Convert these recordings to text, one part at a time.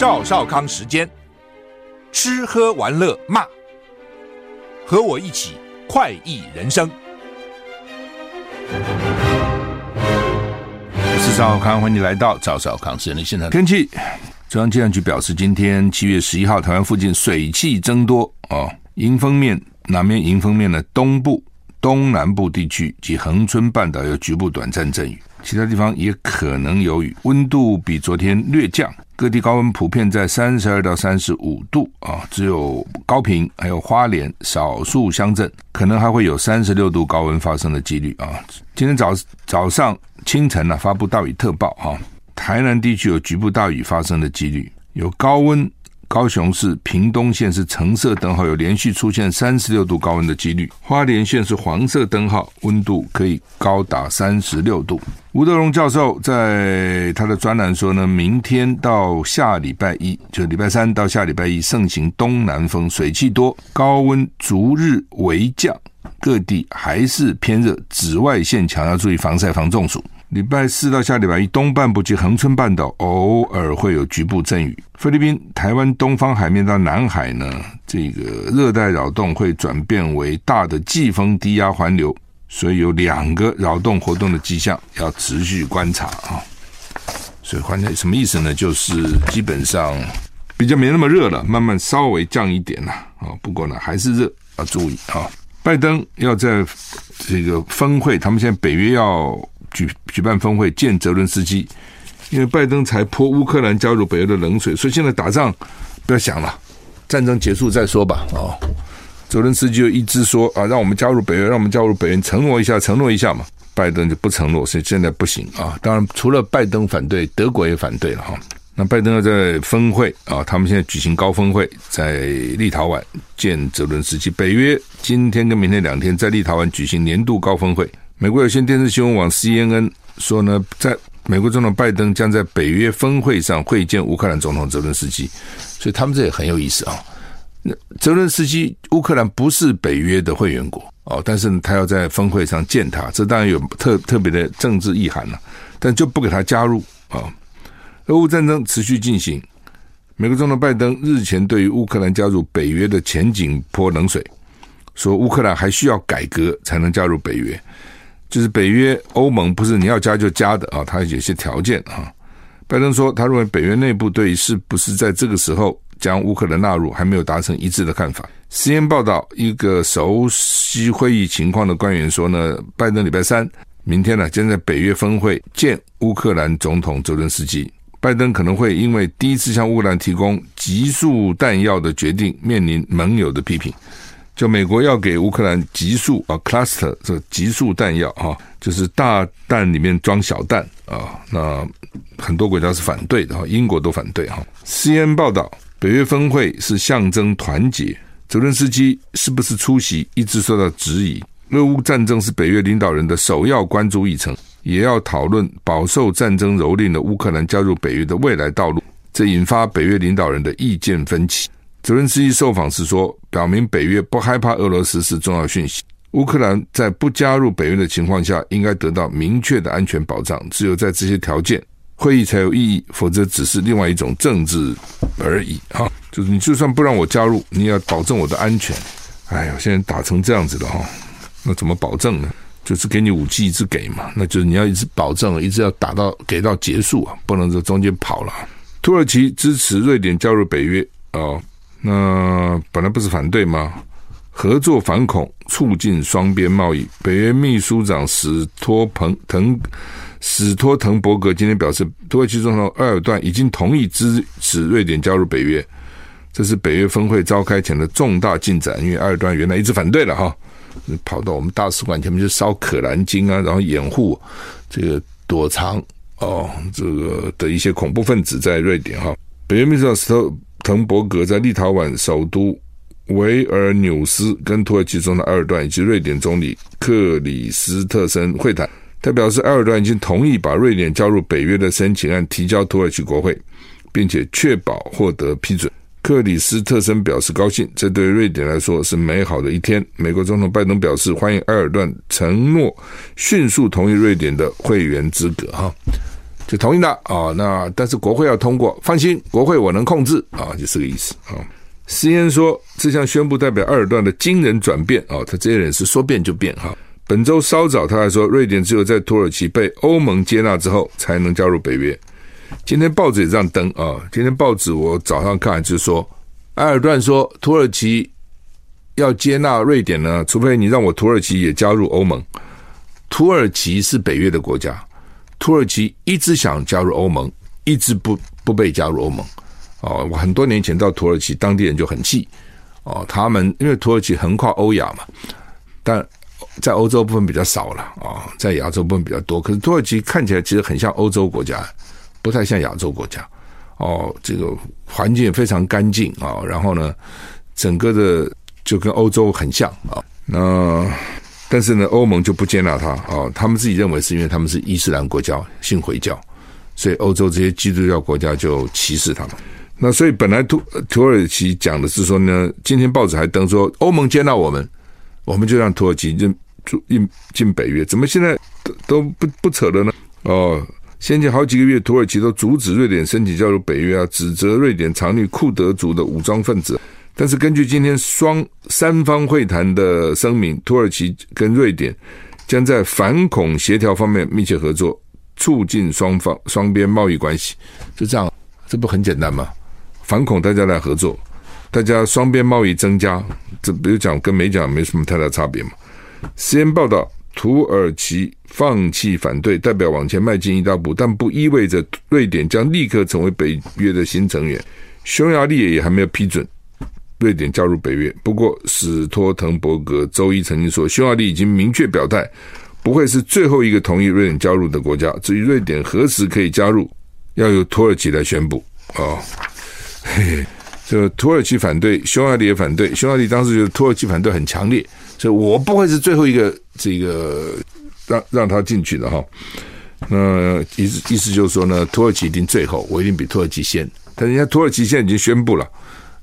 赵少康时间，吃喝玩乐骂，和我一起快意人生。我是赵少康，欢迎你来到赵少康时间的现场。天气，中央气象局表示，今天七月十一号，台湾附近水汽增多啊，迎风面南面迎风面的东部、东南部地区及恒春半岛有局部短暂阵雨。其他地方也可能有雨，温度比昨天略降，各地高温普遍在三十二到三十五度啊，只有高平还有花莲少数乡镇可能还会有三十六度高温发生的几率啊。今天早早上清晨呢、发布大雨特报哈，台南地区有局部大雨发生的几率，有高温。高雄市屏东县是橙色灯号，有连续出现三十六度高温的几率。花莲县是黄色灯号，温度可以高达三十六度。吴德荣教授在他的专栏说呢，明天到下礼拜一，就礼拜三到下礼拜一，盛行东南风，水气多，高温逐日微降，各地还是偏热，紫外线强，要注意防晒防中暑。礼拜四到下礼拜一，东半部及恒春半岛偶尔会有局部阵雨。菲律宾、台湾东方海面到南海呢，这个热带扰动会转变为大的季风低压环流，所以有两个扰动活动的迹象，要持续观察啊。所以环流什么意思呢？就是基本上比较没那么热了，慢慢稍微降一点了啊。不过呢，还是热，要注意啊。拜登要在这个峰会，他们现在北约要。举举办峰会见泽伦斯基，因为拜登才泼乌克兰加入北约的冷水，所以现在打仗不要想了，战争结束再说吧。哦，泽伦斯基就一直说啊，让我们加入北约，让我们加入北约，承诺一下，承诺一下嘛。拜登就不承诺，所以现在不行啊。当然，除了拜登反对，德国也反对了哈。那拜登要在峰会啊，他们现在举行高峰会，在立陶宛见泽伦斯基。北约今天跟明天两天在立陶宛举行年度高峰会。美国有线电视新闻网 CNN 说呢，在美国总统拜登将在北约峰会上会见乌克兰总统泽伦斯基，所以他们这也很有意思啊。那泽伦斯基乌克兰不是北约的会员国哦，但是呢，他要在峰会上见他，这当然有特特别的政治意涵了，但就不给他加入啊。俄乌战争持续进行，美国总统拜登日前对于乌克兰加入北约的前景泼冷水，说乌克兰还需要改革才能加入北约。就是北约欧盟不是你要加就加的啊，它有些条件啊。拜登说，他认为北约内部对是不是在这个时候将乌克兰纳入还没有达成一致的看法。CNN 报道，一个熟悉会议情况的官员说呢，拜登礼拜三明天呢将在北约峰会见乌克兰总统泽伦斯基。拜登可能会因为第一次向乌克兰提供急速弹药的决定面临盟友的批评。就美国要给乌克兰集束啊，cluster 这个集束弹药啊，就是大弹里面装小弹啊。那很多国家是反对的哈，英国都反对哈。CNN 报道，北约峰会是象征团结，泽伦斯基是不是出席一直受到质疑。俄乌战争是北约领导人的首要关注议程，也要讨论饱受战争蹂躏的乌克兰加入北约的未来道路，这引发北约领导人的意见分歧。泽伦斯基受访时说，表明北约不害怕俄罗斯是重要讯息。乌克兰在不加入北约的情况下，应该得到明确的安全保障。只有在这些条件，会议才有意义，否则只是另外一种政治而已。哈，就是你就算不让我加入，你也要保证我的安全。哎呀，现在打成这样子了哈，那怎么保证呢？就是给你武器一直给嘛，那就是你要一直保证，一直要打到给到结束啊，不能在中间跑了。土耳其支持瑞典加入北约啊。那本来不是反对吗？合作反恐，促进双边贸易。北约秘书长史托彭滕史托滕伯格今天表示，土耳其总统埃尔段已经同意支持瑞典加入北约。这是北约峰会召开前的重大进展，因为埃尔段原来一直反对了哈，跑到我们大使馆前面就烧可兰经啊，然后掩护这个躲藏哦这个的一些恐怖分子在瑞典哈。北约秘书长史托。滕伯格在立陶宛首都维尔纽斯跟土耳其总统埃尔段以及瑞典总理克里斯特森会谈。他表示，埃尔段已经同意把瑞典加入北约的申请案提交土耳其国会，并且确保获得批准。克里斯特森表示高兴，这对瑞典来说是美好的一天。美国总统拜登表示欢迎埃尔段承诺迅速同意瑞典的会员资格。哈，就同意了啊。那但是国会要通过，放心，国会我能控制啊，就这个意思啊。施恩说，这项宣布代表埃尔段的惊人转变啊，他这些人是说变就变哈。本周稍早他还说，瑞典只有在土耳其被欧盟接纳之后，才能加入北约。今天报纸也这样登啊。今天报纸我早上看就是说，埃尔段说土耳其要接纳瑞典呢，除非你让我土耳其也加入欧盟。土耳其是北约的国家，土耳其一直想加入欧盟，一直不不被加入欧盟。哦，我很多年前到土耳其，当地人就很气。哦，他们因为土耳其横跨欧亚嘛，但在欧洲部分比较少了啊，在亚洲部分比较多。可是土耳其看起来其实很像欧洲国家。不太像亚洲国家，哦，这个环境非常干净啊，然后呢，整个的就跟欧洲很像啊。那但是呢，欧盟就不接纳他啊，他们自己认为是因为他们是伊斯兰国家，信回教，所以欧洲这些基督教国家就歧视他们。那所以本来土土耳其讲的是说呢，今天报纸还登说欧盟接纳我们，我们就让土耳其进进进北约，怎么现在都都不不扯了呢？哦。先前好几个月，土耳其都阻止瑞典申请加入北约啊，指责瑞典藏匿库德族的武装分子。但是根据今天双三方会谈的声明，土耳其跟瑞典将在反恐协调方面密切合作，促进双方双边贸易关系。就这样，这不很简单吗？反恐大家来合作，大家双边贸易增加，这比如讲跟没讲没什么太大差别嘛。先报道。土耳其放弃反对，代表往前迈进一大步，但不意味着瑞典将立刻成为北约的新成员。匈牙利也还没有批准瑞典加入北约。不过，史托滕伯格周一曾经说，匈牙利已经明确表态，不会是最后一个同意瑞典加入的国家。至于瑞典何时可以加入，要由土耳其来宣布。哦，嘿，就土耳其反对，匈牙利也反对。匈牙利当时觉得土耳其反对很强烈。所以我不会是最后一个这个让让他进去的哈。那意思意思就是说呢，土耳其一定最后，我一定比土耳其先。但人家土耳其现在已经宣布了，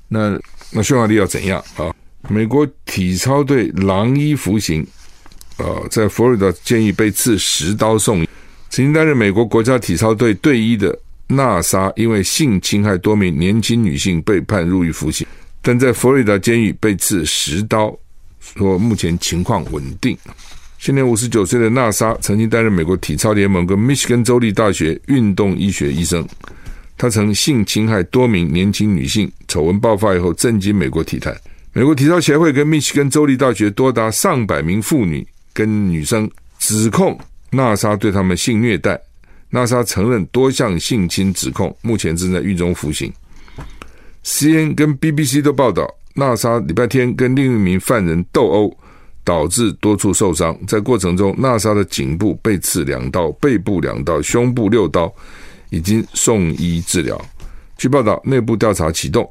那那匈牙利要怎样啊？美国体操队狼医服刑啊，在佛罗里达监狱被刺十刀送医。曾经担任美国国家体操队队医的纳莎，因为性侵害多名年轻女性被判入狱服刑，但在佛罗里达监狱被刺十刀。说目前情况稳定。现年五十九岁的纳莎曾经担任美国体操联盟跟密西根州立大学运动医学医生。他曾性侵害多名年轻女性，丑闻爆发以后震惊美国体坛。美国体操协会跟密西根州立大学多达上百名妇女跟女生指控纳莎对他们性虐待。纳莎承认多项性侵指控，目前正在狱中服刑。C N 跟 BBC 都报道。纳莎礼拜天跟另一名犯人斗殴，导致多处受伤。在过程中，纳莎的颈部被刺两刀，背部两刀，胸部六刀，已经送医治疗。据报道，内部调查启动。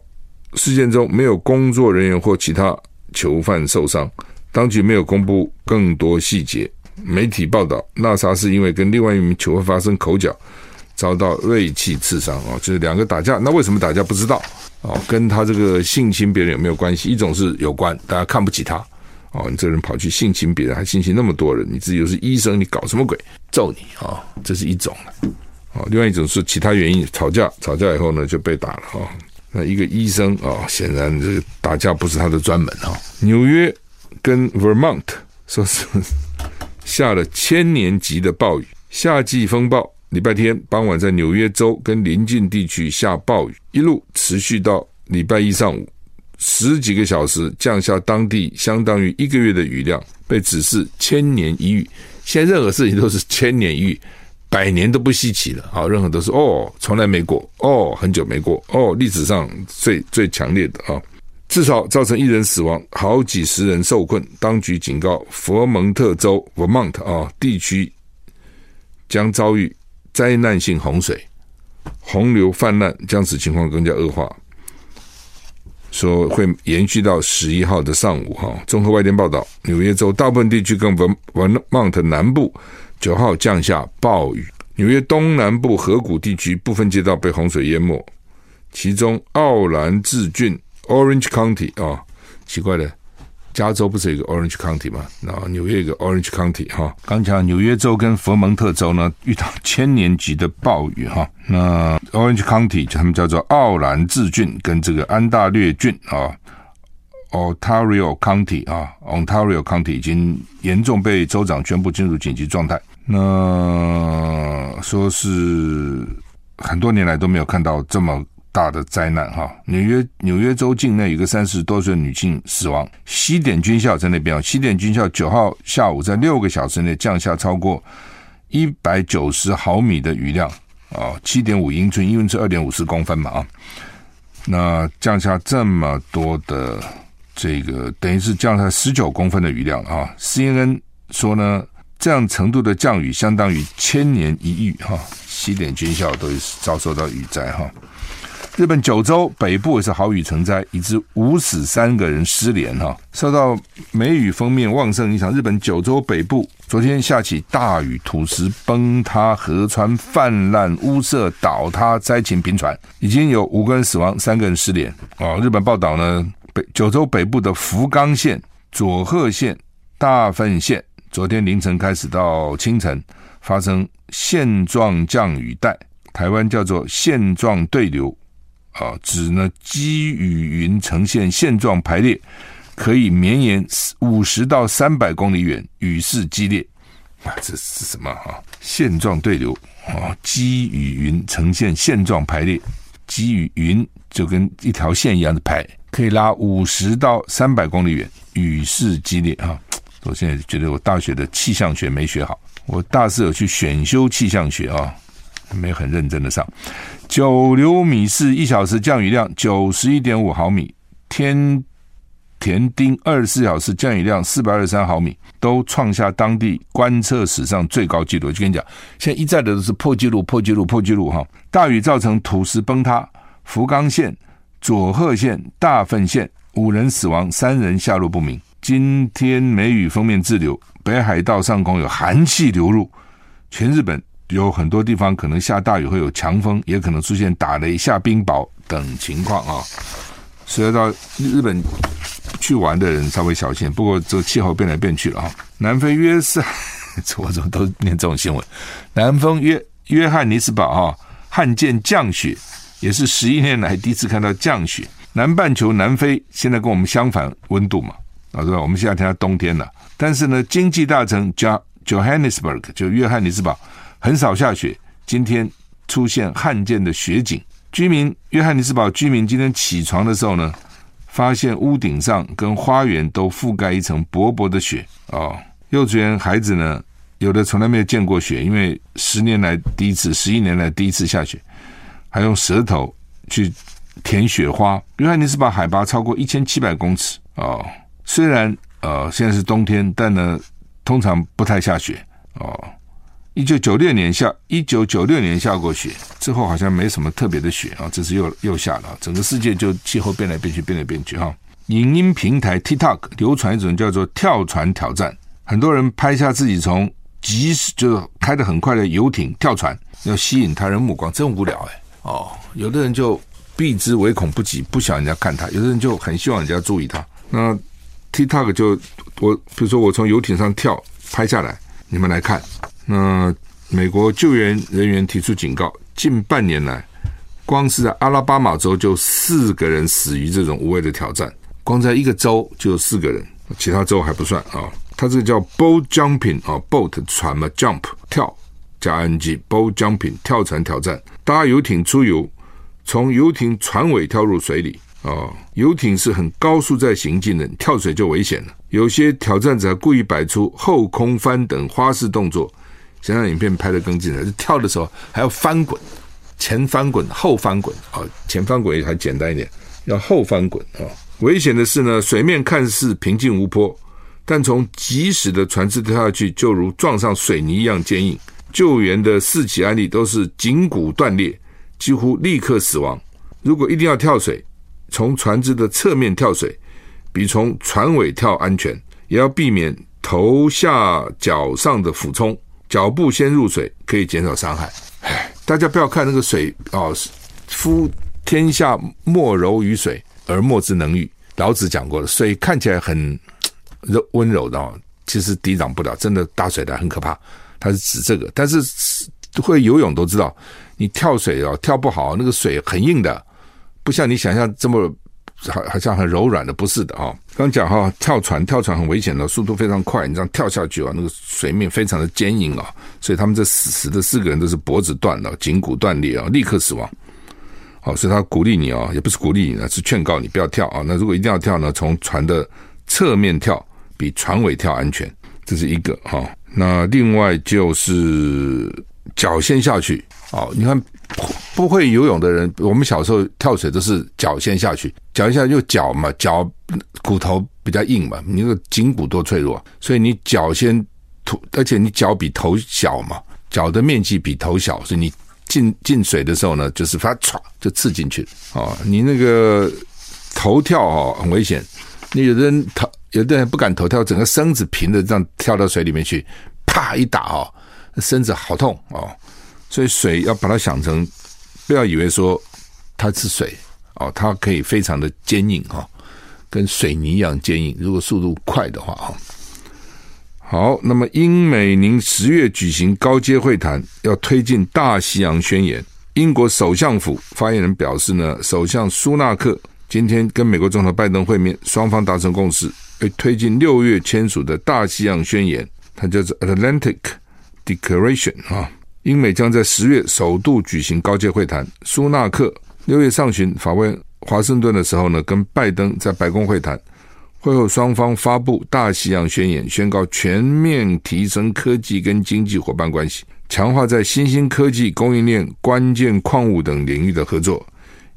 事件中没有工作人员或其他囚犯受伤，当局没有公布更多细节。媒体报道，纳沙是因为跟另外一名囚犯发生口角，遭到锐器刺伤。哦，就是两个打架。那为什么打架？不知道。哦，跟他这个性侵别人有没有关系？一种是有关，大家看不起他。哦，你这人跑去性侵别人，还性侵那么多人，你自己又是医生，你搞什么鬼？揍你啊、这是一种。哦，另外一种是其他原因，吵架，吵架以后呢就被打了。哈、哦，那一个医生啊、哦，显然这个打架不是他的专门哈、哦。纽约跟 Vermont 说是下了千年级的暴雨，夏季风暴。礼拜天傍晚，在纽约州跟邻近地区下暴雨，一路持续到礼拜一上午，十几个小时降下当地相当于一个月的雨量，被指示千年一遇。现在任何事情都是千年一遇，百年都不稀奇了。好，任何都是哦，从来没过哦，很久没过哦，历史上最最强烈的啊，至少造成一人死亡，好几十人受困。当局警告佛蒙特州 （Vermont） 啊地区将遭遇。灾难性洪水，洪流泛滥将使情况更加恶化，说会延续到十一号的上午。哈，综合外电报道，纽约州大部分地区跟文文蒙特南部九号降下暴雨，纽约东南部河谷地区部分街道被洪水淹没，其中奥兰治郡 （Orange County） 啊，奇怪的，加州不是有个 Orange County 吗？然后纽约有个 Orange County 哈。刚讲纽约州跟佛蒙特州呢遇到 千年级的暴雨哈。那 Orange County 他们叫做奥兰治郡跟这个安大略郡啊，Ontario County 啊，Ontario County 已经严重被州长宣布进入紧急状态。那说是很多年来都没有看到这么。大的灾难哈！纽约纽约州境内有个三十多岁女性死亡。西点军校在那边啊，西点军校九号下午在六个小时内降下超过一百九十毫米的雨量啊，七点五英寸，英寸是二点五十公分嘛啊。那降下这么多的这个，等于是降了十九公分的雨量啊。CNN 说呢，这样程度的降雨相当于千年一遇哈。西点军校都遭受到雨灾哈。日本九州北部也是豪雨成灾，以致五死三个人失联哈。受到梅雨锋面旺盛影响，日本九州北部昨天下起大雨，土石崩塌，河川泛滥，屋舍倒塌，灾情频传，已经有五个人死亡，三个人失联。哦，日本报道呢，北九州北部的福冈县、佐贺县、大分县，昨天凌晨开始到清晨发生线状降雨带，台湾叫做线状对流。啊，指呢积雨云呈现线状排列，可以绵延五十到三百公里远，雨势激烈。啊，这是什么啊？线状对流啊，积雨云呈现线状排列，积雨云就跟一条线一样的排，可以拉五十到三百公里远，雨势激烈啊！我现在觉得我大学的气象学没学好，我大四有去选修气象学啊。没有很认真的上，九流米市一小时降雨量九十一点五毫米，天田町二十四小时降雨量四百二十三毫米，都创下当地观测史上最高纪录。我就跟你讲，现在一再的都是破纪录、破纪录、破纪录哈！大雨造成土石崩塌，福冈县、佐贺县、大分县五人死亡，三人下落不明。今天梅雨锋面滞留，北海道上空有寒气流入，全日本。有很多地方可能下大雨，会有强风，也可能出现打雷、下冰雹等情况啊。所以到日本去玩的人稍微小心。不过这气候变来变去了啊。南非约瑟，我怎么都念这种新闻？南非约约翰尼斯堡啊，罕见降雪，也是十一年来第一次看到降雪。南半球南非现在跟我们相反温度嘛，啊对吧？我们现在听到冬天了，但是呢，经济大城 Johannesburg 就约翰尼斯堡。很少下雪，今天出现罕见的雪景。居民约翰尼斯堡居民今天起床的时候呢，发现屋顶上跟花园都覆盖一层薄薄的雪哦。幼稚园孩子呢，有的从来没有见过雪，因为十年来第一次，十一年来第一次下雪，还用舌头去舔雪花。约翰尼斯堡海拔超过一千七百公尺哦，虽然呃现在是冬天，但呢通常不太下雪哦。一九九六年下，一九九六年下过雪，之后好像没什么特别的雪啊，这次又又下了，整个世界就气候变来变去，变来变去哈。影音平台 TikTok 流传一种叫做跳船挑战，很多人拍下自己从急驶就开得很快的游艇跳船，要吸引他人目光，真无聊哎哦。有的人就避之唯恐不及，不想人家看他；有的人就很希望人家注意他。那 TikTok 就我比如说我从游艇上跳拍下来，你们来看。那美国救援人员提出警告，近半年来，光是在阿拉巴马州就四个人死于这种无谓的挑战，光在一个州就有四个人，其他州还不算啊。它这个叫 boat jumping 啊，boat 船嘛，jump 跳加 n g boat jumping 跳船挑战，搭游艇出游，从游艇船尾跳入水里啊，游艇是很高速在行进的，跳水就危险了。有些挑战者故意摆出后空翻等花式动作。想让影片拍得更精彩，跳的时候还要翻滚，前翻滚后翻滚啊，前翻滚还简单一点，要后翻滚啊。危险的是呢，水面看似平静无波，但从急驶的船只跳下去，就如撞上水泥一样坚硬。救援的四起案例都是颈骨断裂，几乎立刻死亡。如果一定要跳水，从船只的侧面跳水，比从船尾跳安全，也要避免头下脚上的俯冲。脚步先入水可以减少伤害。唉，大家不要看那个水哦，夫天下莫柔于水，而莫之能御。老子讲过了，水看起来很柔温柔的，其实抵挡不了，真的大水的很可怕。它是指这个，但是会游泳都知道，你跳水哦，跳不好，那个水很硬的，不像你想象这么好，好像很柔软的，不是的哦。刚讲哈，跳船，跳船很危险的，速度非常快，你这样跳下去啊，那个水面非常的坚硬啊，所以他们这死死的四个人都是脖子断了，颈骨断裂啊，立刻死亡。好，所以他鼓励你啊，也不是鼓励你呢，是劝告你不要跳啊。那如果一定要跳呢，从船的侧面跳，比船尾跳安全，这是一个哈。那另外就是脚先下去。哦，你看不会游泳的人，我们小时候跳水都是脚先下去，脚一下就脚嘛，脚骨头比较硬嘛，你那个颈骨多脆弱，所以你脚先吐，而且你脚比头小嘛，脚的面积比头小，所以你进进水的时候呢，就是它唰就刺进去。啊，你那个头跳哦很危险，你有的人头。有的人不敢投跳，整个身子平的这样跳到水里面去，啪一打哦，身子好痛哦。所以水要把它想成，不要以为说它是水哦，它可以非常的坚硬哈，跟水泥一样坚硬。如果速度快的话哈。好，那么英美宁十月举行高阶会谈，要推进大西洋宣言。英国首相府发言人表示呢，首相苏纳克今天跟美国总统拜登会面，双方达成共识。会推进六月签署的大西洋宣言，它叫做 Atlantic Declaration 啊。英美将在十月首度举行高阶会谈。苏纳克六月上旬访问华盛顿的时候呢，跟拜登在白宫会谈。会后双方发布大西洋宣言，宣告全面提升科技跟经济伙伴关系，强化在新兴科技、供应链、关键矿物等领域的合作，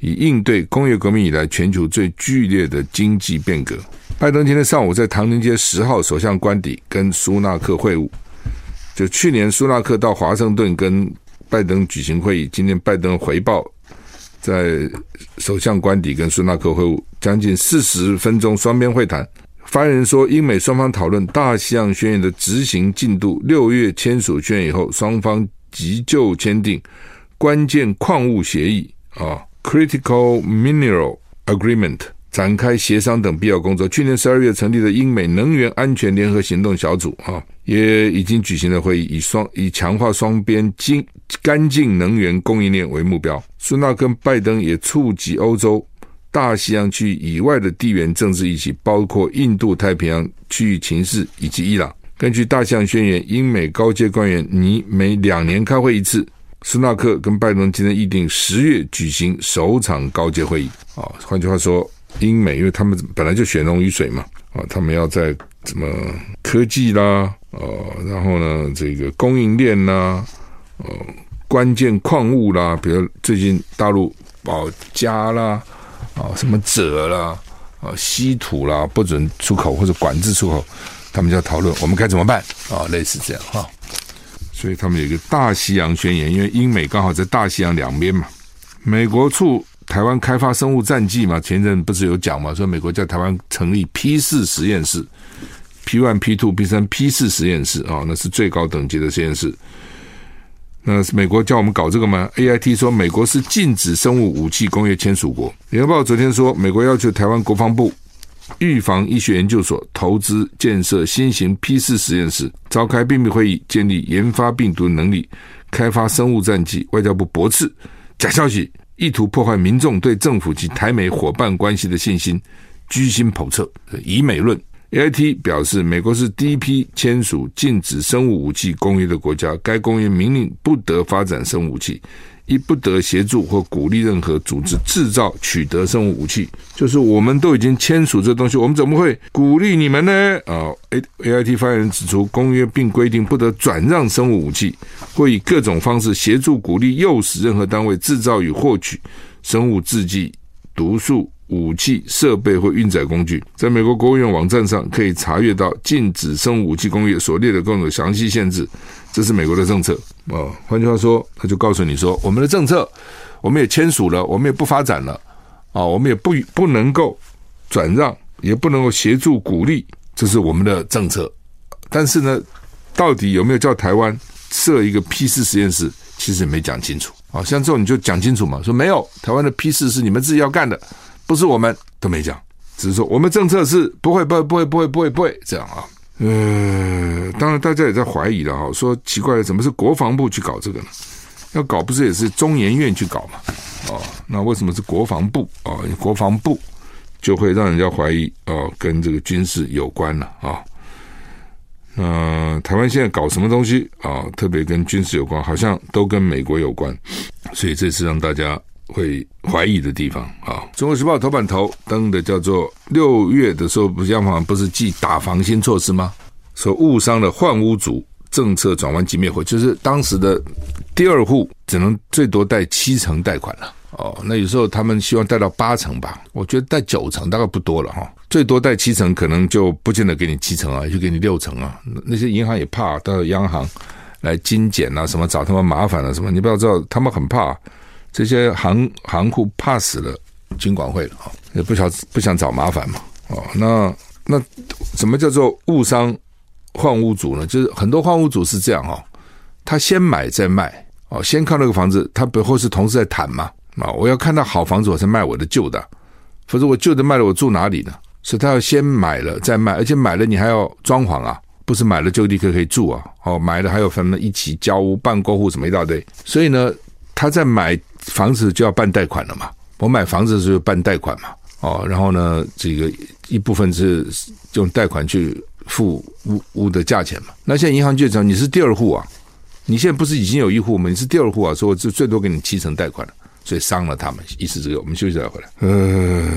以应对工业革命以来全球最剧烈的经济变革。拜登今天上午在唐宁街十号首相官邸跟苏纳克会晤。就去年苏纳克到华盛顿跟拜登举行会议，今天拜登回报在首相官邸跟苏纳克会晤，将近四十分钟双边会谈。发言人说，英美双方讨论大西洋宣言的执行进度。六月签署宣言以后，双方急就签订关键矿物协议啊，Critical Mineral Agreement。展开协商等必要工作。去年十二月成立的英美能源安全联合行动小组啊，也已经举行了会议，以双以强化双边经干净能源供应链为目标。苏纳克跟拜登也触及欧洲、大西洋区以外的地缘政治议题，包括印度太平洋区域情势以及伊朗。根据大象宣言，英美高阶官员拟每两年开会一次。斯纳克跟拜登今天议定十月举行首场高阶会议啊，换句话说。英美，因为他们本来就血浓于水嘛，啊，他们要在什么科技啦，呃，然后呢，这个供应链啦，呃，关键矿物啦，比如最近大陆保镓啦，啊，什么锗啦，啊，稀土啦，不准出口或者管制出口，他们就要讨论我们该怎么办啊，类似这样哈。所以他们有一个大西洋宣言，因为英美刚好在大西洋两边嘛，美国处。台湾开发生物战剂嘛，前阵不是有讲嘛，说美国在台湾成立 P 四实验室，P one、P two、P 三、P 四实验室啊，那是最高等级的实验室。那美国叫我们搞这个吗？AIT 说美国是禁止生物武器工业签署国。联合报昨天说，美国要求台湾国防部预防医学研究所投资建设新型 P 四实验室，召开秘密会议，建立研发病毒能力，开发生物战剂。外交部驳斥假消息。意图破坏民众对政府及台美伙伴关系的信心，居心叵测。以美论，AIT 表示，美国是第一批签署禁止生物武器公约的国家，该公约明令不得发展生物武器。一不得协助或鼓励任何组织制造、取得生物武器。就是我们都已经签署这东西，我们怎么会鼓励你们呢？啊，A A I T 发言人指出，公约并规定不得转让生物武器，或以各种方式协助、鼓励、诱使任何单位制造与获取生物制剂、毒素。武器设备或运载工具，在美国国务院网站上可以查阅到禁止生物武器工业所列的各种详细限制。这是美国的政策啊。换句话说，他就告诉你说，我们的政策，我们也签署了，我们也不发展了啊，我们也不不能够转让，也不能够协助鼓励，这是我们的政策。但是呢，到底有没有叫台湾设一个 P 四实验室，其实也没讲清楚啊。像这种你就讲清楚嘛，说没有，台湾的批示是你们自己要干的。不是我们都没讲，只是说我们政策是不会不会不会不会不会不会这样啊。呃，当然大家也在怀疑了哈，说奇怪了，怎么是国防部去搞这个呢？要搞不是也是中研院去搞嘛？哦，那为什么是国防部啊？哦，国防部就会让人家怀疑哦，跟这个军事有关了啊。那、台湾现在搞什么东西啊？特别跟军事有关，好像都跟美国有关，所以这次让大家会怀疑的地方啊。《中国时报》头版头登的叫做六月的时候，不央行不是继打防新措施吗？说误伤了换屋族。政策转弯即灭火，就是当时的第二户只能最多贷七成贷款了哦。那有时候他们希望贷到八成吧，我觉得贷九成大概不多了哈。最多贷七成，可能就不见得给你七成啊，就给你六成啊。那些银行也怕到央行来精简啊，什么找他们麻烦了、啊、什么，你不要知道，他们很怕这些行行户怕死了金管会啊，也不想不想找麻烦嘛。哦，那那什么叫做误伤？换屋主呢，就是很多换屋主是这样哦，他先买再卖哦，先看那个房子，他背后是同时在谈嘛啊，我要看到好房子我才卖我的旧的，否则我旧的卖了我住哪里呢？所以他要先买了再卖，而且买了你还要装潢啊，不是买了就立刻可以住啊，哦，买了还有分么一起交屋办过户什么一大堆，所以呢，他在买房子就要办贷款了嘛，我买房子的时候办贷款嘛，哦，然后呢，这个一部分是用贷款去。付屋屋的价钱嘛？那现在银行就讲你是第二户啊，你现在不是已经有一户吗？你是第二户啊，所以我就最多给你七成贷款了，所以伤了他们。意思这个，我们休息再回来。呃，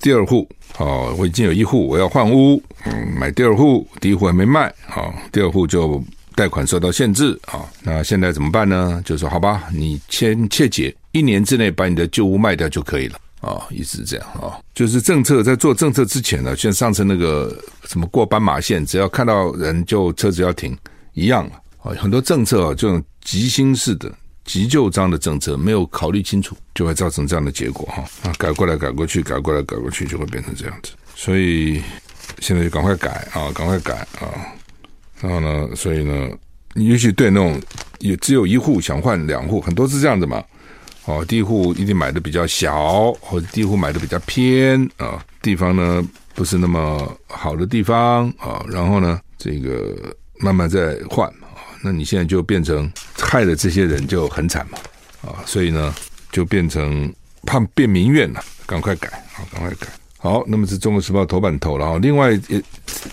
第二户哦，我已经有一户，我要换屋，嗯，买第二户，第一户还没卖好，哦，第二户就贷款受到限制啊，那现在怎么办呢？就说好吧，你先切结，一年之内把你的旧屋卖掉就可以了。啊、哦，一直这样啊、就是政策在做政策之前呢，像上次那个什么过斑马线，只要看到人就车子要停一样啊、很多政策啊，这种急新式的急就章的政策，没有考虑清楚，就会造成这样的结果哈啊，改过来改过去，改过来改过去，就会变成这样子。所以现在就赶快改啊，赶快改啊，然后呢，所以呢，尤其对那种也只有一户想换两户，很多是这样子嘛。哦，第一户一定买的比较小，或者第一户买的比较偏啊，地方呢不是那么好的地方啊，然后呢，这个慢慢再换啊，那你现在就变成害了这些人就很惨嘛啊，所以呢就变成怕变民怨了，赶快改啊，赶快改。好，那么是中国时报头版头了啊，另外也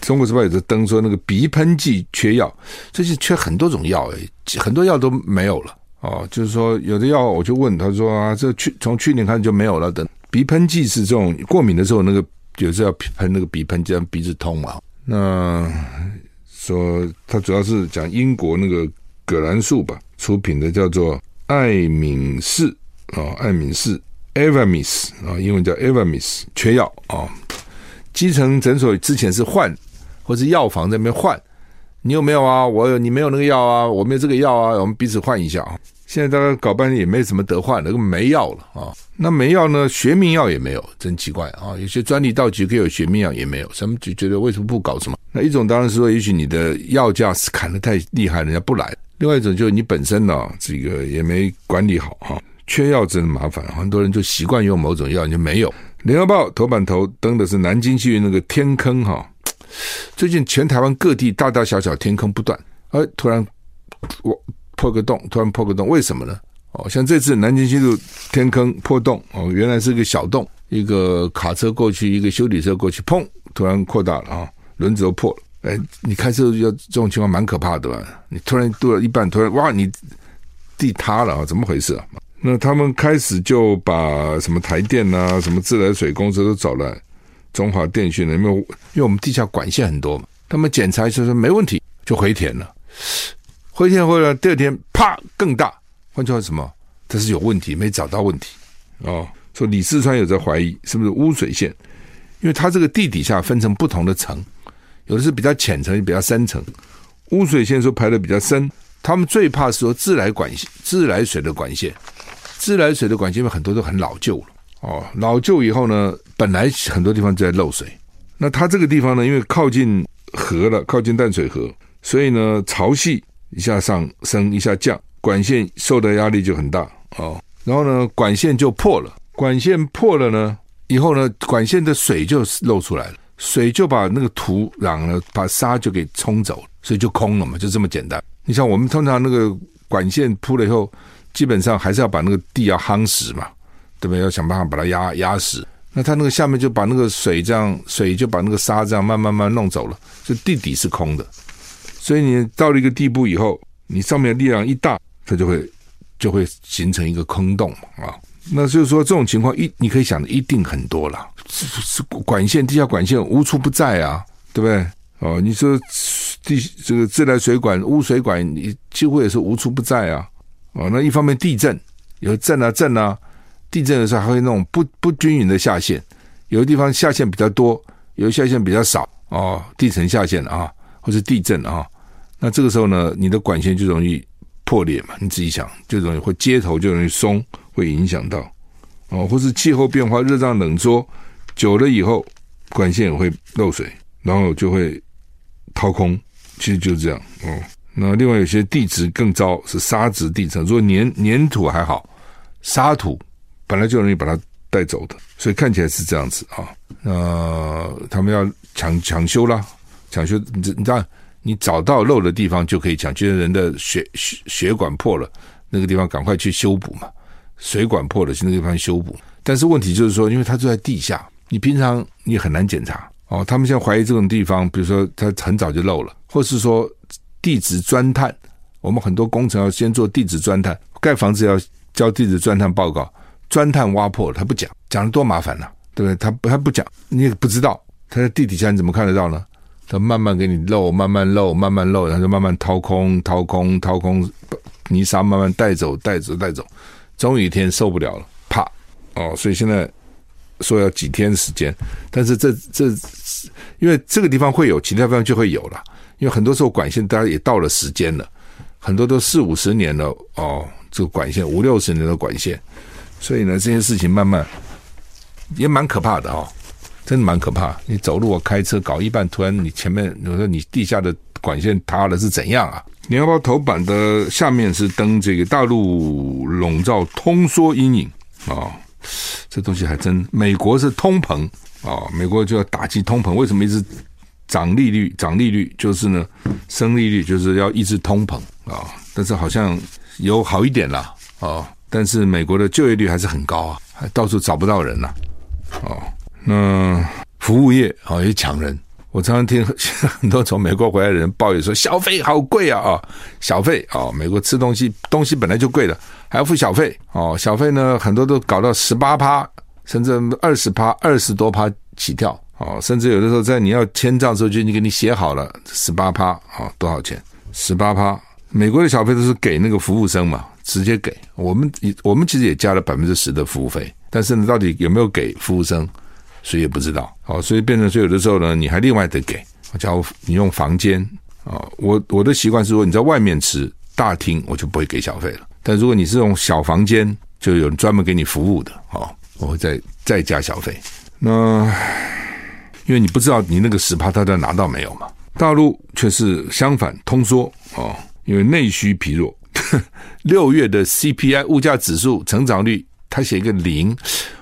中国时报有个登说那个鼻喷剂缺药，最近缺很多种药诶，很多药都没有了。哦，就是说有的药，我就问他说啊，这去从去年开始就没有了。等鼻喷剂是这种过敏的时候，那个有时候要喷那个鼻喷剂，让鼻子通嘛。那说他主要是讲英国那个葛兰素吧出品的，叫做艾敏仕啊，艾敏仕 Avamys 啊，英文叫 Avamys 缺药啊。基层诊所之前是换，或是药房在那边换。你有没有啊？我有，你没有那个药啊？我没有这个药啊？我们彼此换一下啊！现在大家搞半天也没什么得换，那个没药了啊！那没药呢？学名药也没有，真奇怪啊！有些专利到期可以有学名药也没有，咱们就觉得为什么不搞什么？那一种当然是说，也许你的药价是砍得太厉害，人家不来；另外一种就是你本身呢，这个也没管理好哈，缺药真的麻烦，很多人就习惯用某种药，你就没有。联合报头版头登的是南京区那个天坑哈。最近全台湾各地大大小小天坑不断，哎，突然我破个洞，突然破个洞，为什么呢？哦，像这次南京西路天坑破洞，哦，原来是个小洞，一个卡车过去，一个修理车过去，砰，突然扩大了啊，轮子都破了。哎，你开车要这种情况蛮可怕的吧？你突然渡了一半，突然哇，你地塌了啊，怎么回事啊？那他们开始就把什么台电啊，什么自来水公司都找来。中华电信有没有？因为我们地下管线很多嘛，他们检查一下说没问题，就回填了。回填回来，第二天啪更大，换句话什么？这是有问题，没找到问题哦。说李四川有在怀疑是不是污水线，因为它这个地底下分成不同的层，有的是比较浅层，比较深层。污水线说排的比较深，他们最怕是说自来管线、自来水的管线，自来水的管线因为很多都很老旧了。哦，老旧以后呢，本来很多地方在漏水。那它这个地方呢，因为靠近河了，靠近淡水河，所以呢，潮汐一下上升，一下降，管线受的压力就很大哦。然后呢，管线就破了，管线破了呢，以后呢，管线的水就漏出来了，水就把那个土壤呢，把沙就给冲走，所以就空了嘛，就这么简单。你像我们通常那个管线铺了以后，基本上还是要把那个地要夯实嘛，对不对？要想办法把它压压实。那它那个下面就把那个水这样，水就把那个沙这样慢慢慢弄走了，就地底是空的。所以你到了一个地步以后，你上面力量一大，它就会就会形成一个坑洞啊。那就是说，这种情况一你可以想的一定很多了，是是管线地下管线无处不在啊，对不对？哦，你说地这个自来水管、污水管，你几乎也是无处不在啊。哦，那一方面地震有震啊震啊，地震的时候还会那种不不均匀的下陷，有的地方下陷比较多，有的下陷比较少哦，地层下陷啊，或是地震啊，那这个时候呢，你的管线就容易破裂嘛，你自己想，就容易会接头就容易松。会影响到哦，或是气候变化、热胀冷缩久了以后，管线也会漏水，然后就会掏空。其实就是这样哦。那另外有些地质更糟，是沙质地层。如果粘粘土还好，沙土本来就容易把它带走的，所以看起来是这样子啊。呃，他们要抢抢修啦，抢修。你你知道，你找到漏的地方就可以抢，觉得人的血血血管破了，那个地方赶快去修补嘛。水管破了，去那个地方修补。但是问题就是说，因为它就在地下，你平常你很难检查哦。他们现在怀疑这种地方，比如说它很早就漏了，或是说地质钻探。我们很多工程要先做地质钻探，盖房子要交地质钻探报告，钻探挖破了他不讲，讲了多麻烦呐、对不对？他不他不讲，你也不知道他在地底下你怎么看得到呢？他慢慢给你漏，慢慢漏，慢慢漏，然后就慢慢掏空、掏空、掏空，泥沙慢慢带走、带走、带走。终有一天受不了了，啪！哦，所以现在说要几天时间，但是这这，因为这个地方会有，其他地方就会有了。因为很多时候管线大家也到了时间了，很多都四五十年了哦，这个管线五六十年的管线，所以呢，这些事情慢慢也蛮可怕的哦，真的蛮可怕。你走路我开车搞一半，突然你前面，比如说你地下的管线塌了是怎样啊？联合报头版的下面是登这个大陆笼罩通缩阴影啊、哦，这东西还真。美国是通膨啊、哦，美国就要打击通膨，为什么一直涨利率？涨利率就是呢，升利率就是要抑制通膨啊、但是好像有好一点了啊、哦，但是美国的就业率还是很高啊，还到处找不到人呐、哦，那服务业啊、哦、也抢人。我常常听很多从美国回来的人抱怨说，小费好贵啊！啊，小费啊，美国吃东西东西本来就贵了，还要付小费哦。小费呢，很多都搞到十八趴，甚至二十趴、二十多趴起跳哦。甚至有的时候在你要签账的时候，就已经给你写好了十八趴啊，多少钱？十八趴。美国的小费都是给那个服务生嘛，直接给。我们我们其实也加了百分之十的服务费，但是呢，到底有没有给服务生？谁也不知道，哦，所以变成说有的时候呢，你还另外得给。假如你用房间啊，我我的习惯是说你在外面吃大厅，我就不会给小费了。但如果你是用小房间，就有人专门给你服务的，哦，我会再再加小费。那因为你不知道你那个十趴他在拿到没有嘛？大陆却是相反通缩哦，因为内需疲弱。六月的 CPI 物价指数成长率，他写一个零。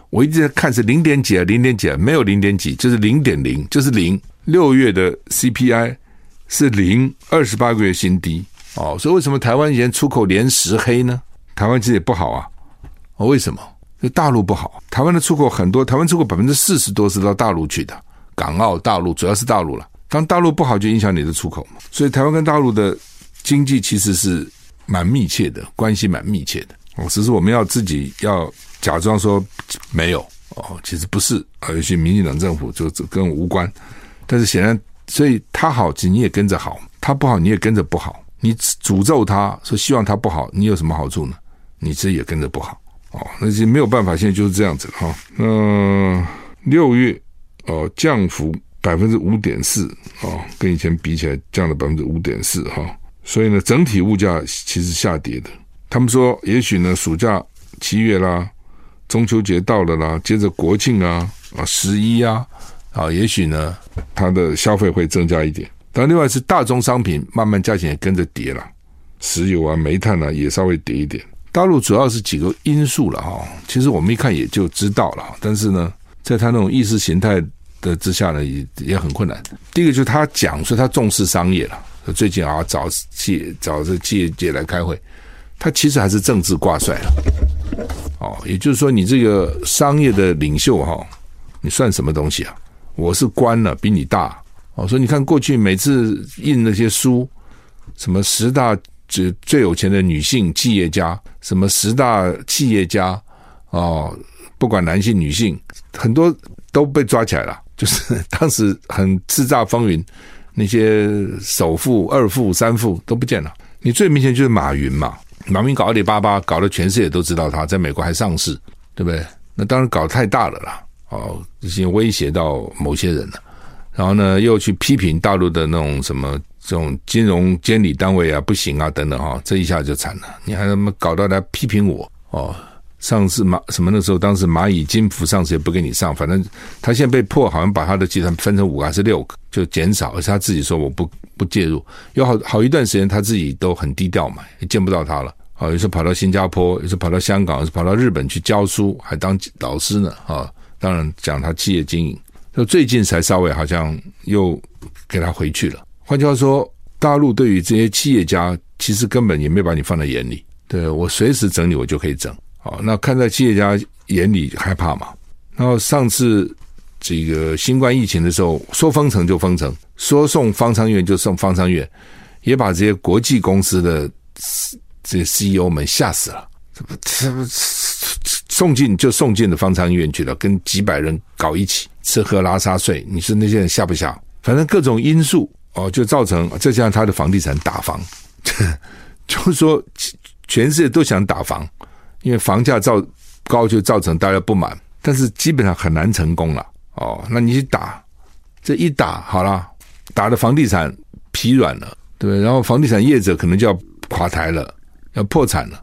我一直在看是零点几啊，零点几啊，没有零点几，就是零点零，就是零。六月的 CPI 是零，二十八个月新低哦。所以为什么台湾以前出口连十黑呢？台湾其实也不好啊。哦，为什么？就大陆不好。台湾的出口很多，台湾出口百分之四十多是到大陆去的，港澳大陆主要是大陆了。当大陆不好，就影响你的出口嘛。所以台湾跟大陆的经济其实是蛮密切的，关系蛮密切的。哦，只是我们要自己要。假装说没有哦，其实不是啊。有些民进党政府就跟无关，但是显然，所以他好，你也跟着好；他不好，你也跟着不好。你诅咒他说希望他不好，你有什么好处呢？你这也跟着不好哦。那就没有办法，现在就是这样子哈。那六月哦降幅百分之五点四哦，跟以前比起来降了百分之五点四哈。所以呢，整体物价其实下跌的。他们说，也许呢，暑假七月啦。中秋节到了啦，接着国庆啊啊十一啊啊，也许呢，它的消费会增加一点。但另外是大宗商品慢慢价钱也跟着跌了，石油啊、煤炭啊也稍微跌一点。大陆主要是几个因素了哈，其实我们一看也就知道了。但是呢，在他那种意识形态的之下呢，也也很困难。第一个就是他讲说他重视商业了，最近啊找企找这企业界来开会，他其实还是政治挂帅了。哦，也就是说，你这个商业的领袖哈，你算什么东西啊？我是官了，比你大。哦，所以你看过去每次印那些书，什么十大最最有钱的女性企业家，什么十大企业家，哦，不管男性女性，很多都被抓起来了。就是当时很叱咤风云，那些首富、二富、三富都不见了。你最明显就是马云嘛，马云搞阿里巴巴，搞得全世界都知道他在美国还上市，对不对？那当然搞太大了啦，哦，已经威胁到某些人了。然后呢，又去批评大陆的那种什么这种金融监理单位啊，不行啊，等等哈，这一下就惨了。你还他妈搞到来批评我哦？上次蚂什么那时候，当时蚂蚁金服上市也不给你上，反正他现在被迫好像把他的集团分成五个还是六个，就减少，而且他自己说我不 不介入。有好好一段时间他自己都很低调嘛，也见不到他了。啊，有时候跑到新加坡，有时候跑到香港，有时跑到日本去教书，还当老师呢。啊，当然讲他企业经营。就最近才稍微好像又给他回去了。换句话说，大陆对于这些企业家，其实根本也没把你放在眼里。对，我随时整你，我就可以整。好，那看在企业家眼里害怕嘛？然后上次这个新冠疫情的时候，说封城就封城，说送方舱医院就送方舱医院，也把这些国际公司的这 CEO 们吓死了。怎么怎么送进就送进了方舱医院去了，跟几百人搞一起。吃喝拉撒睡，你说那些人吓不吓？反正各种因素哦，就造成再加上他的房地产打房，就是说全世界都想打房，因为房价造高就造成大家不满，但是基本上很难成功了哦。那你去打这一打好了，打的房地产疲软了，对对？然后房地产业者可能就要垮台了，要破产了。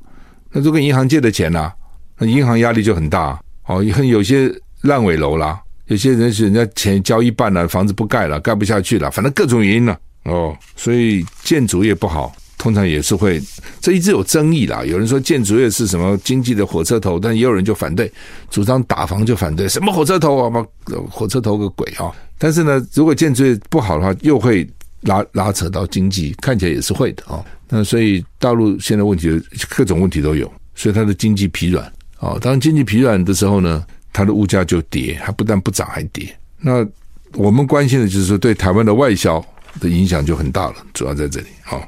那如果银行借的钱呢、那银行压力就很大哦，也很有些烂尾楼啦。有些人是人家钱交一半了，房子不盖了，盖不下去了，反正各种原因了哦，所以建筑业不好，通常也是会，这一直有争议啦。有人说建筑业是什么经济的火车头，但也有人就反对，主张打房就反对，什么火车头啊？火车头个鬼啊！但是呢，如果建筑业不好的话，又会拉拉扯到经济，看起来也是会的啊。那所以大陆现在问题各种问题都有，所以它的经济疲软啊。当经济疲软的时候呢？它的物价就跌，还不但不涨，还跌。那我们关心的就是说，对台湾的外销的影响就很大了，主要在这里。啊，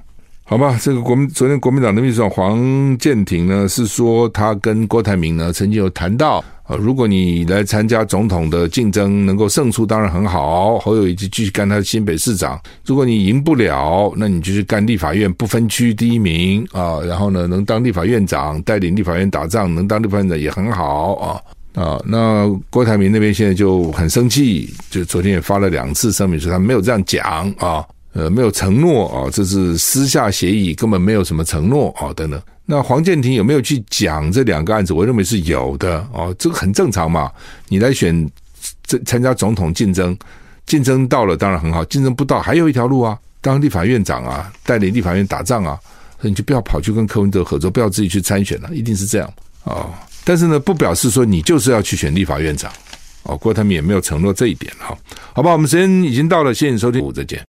好吧，这个国民昨天国民党的秘书长黄健庭呢，是说他跟郭台铭呢曾经有谈到啊，如果你来参加总统的竞争，能够胜出当然很好。侯友宜就继续干他的新北市长，如果你赢不了，那你就去干立法院不分区第一名啊，然后呢能当立法院长，带领立法院打仗，能当立法院长也很好啊。啊，那郭台铭那边现在就很生气，就昨天也发了两次声明，说他没有这样讲啊，呃，没有承诺啊，这是私下协议，根本没有什么承诺啊，等等。那黄建庭有没有去讲这两个案子？我认为是有的哦，这个很正常嘛。你来选这参加总统竞争，竞争到了当然很好，竞争不到还有一条路啊，当立法院长啊，带领立法院打仗啊，所以你就不要跑去跟柯文哲合作，不要自己去参选了，一定是这样啊。但是呢，不表示说你就是要去选立法院长，哦，郭台铭也没有承诺这一点哈，好吧，我们时间已经到了，谢谢收听，再见。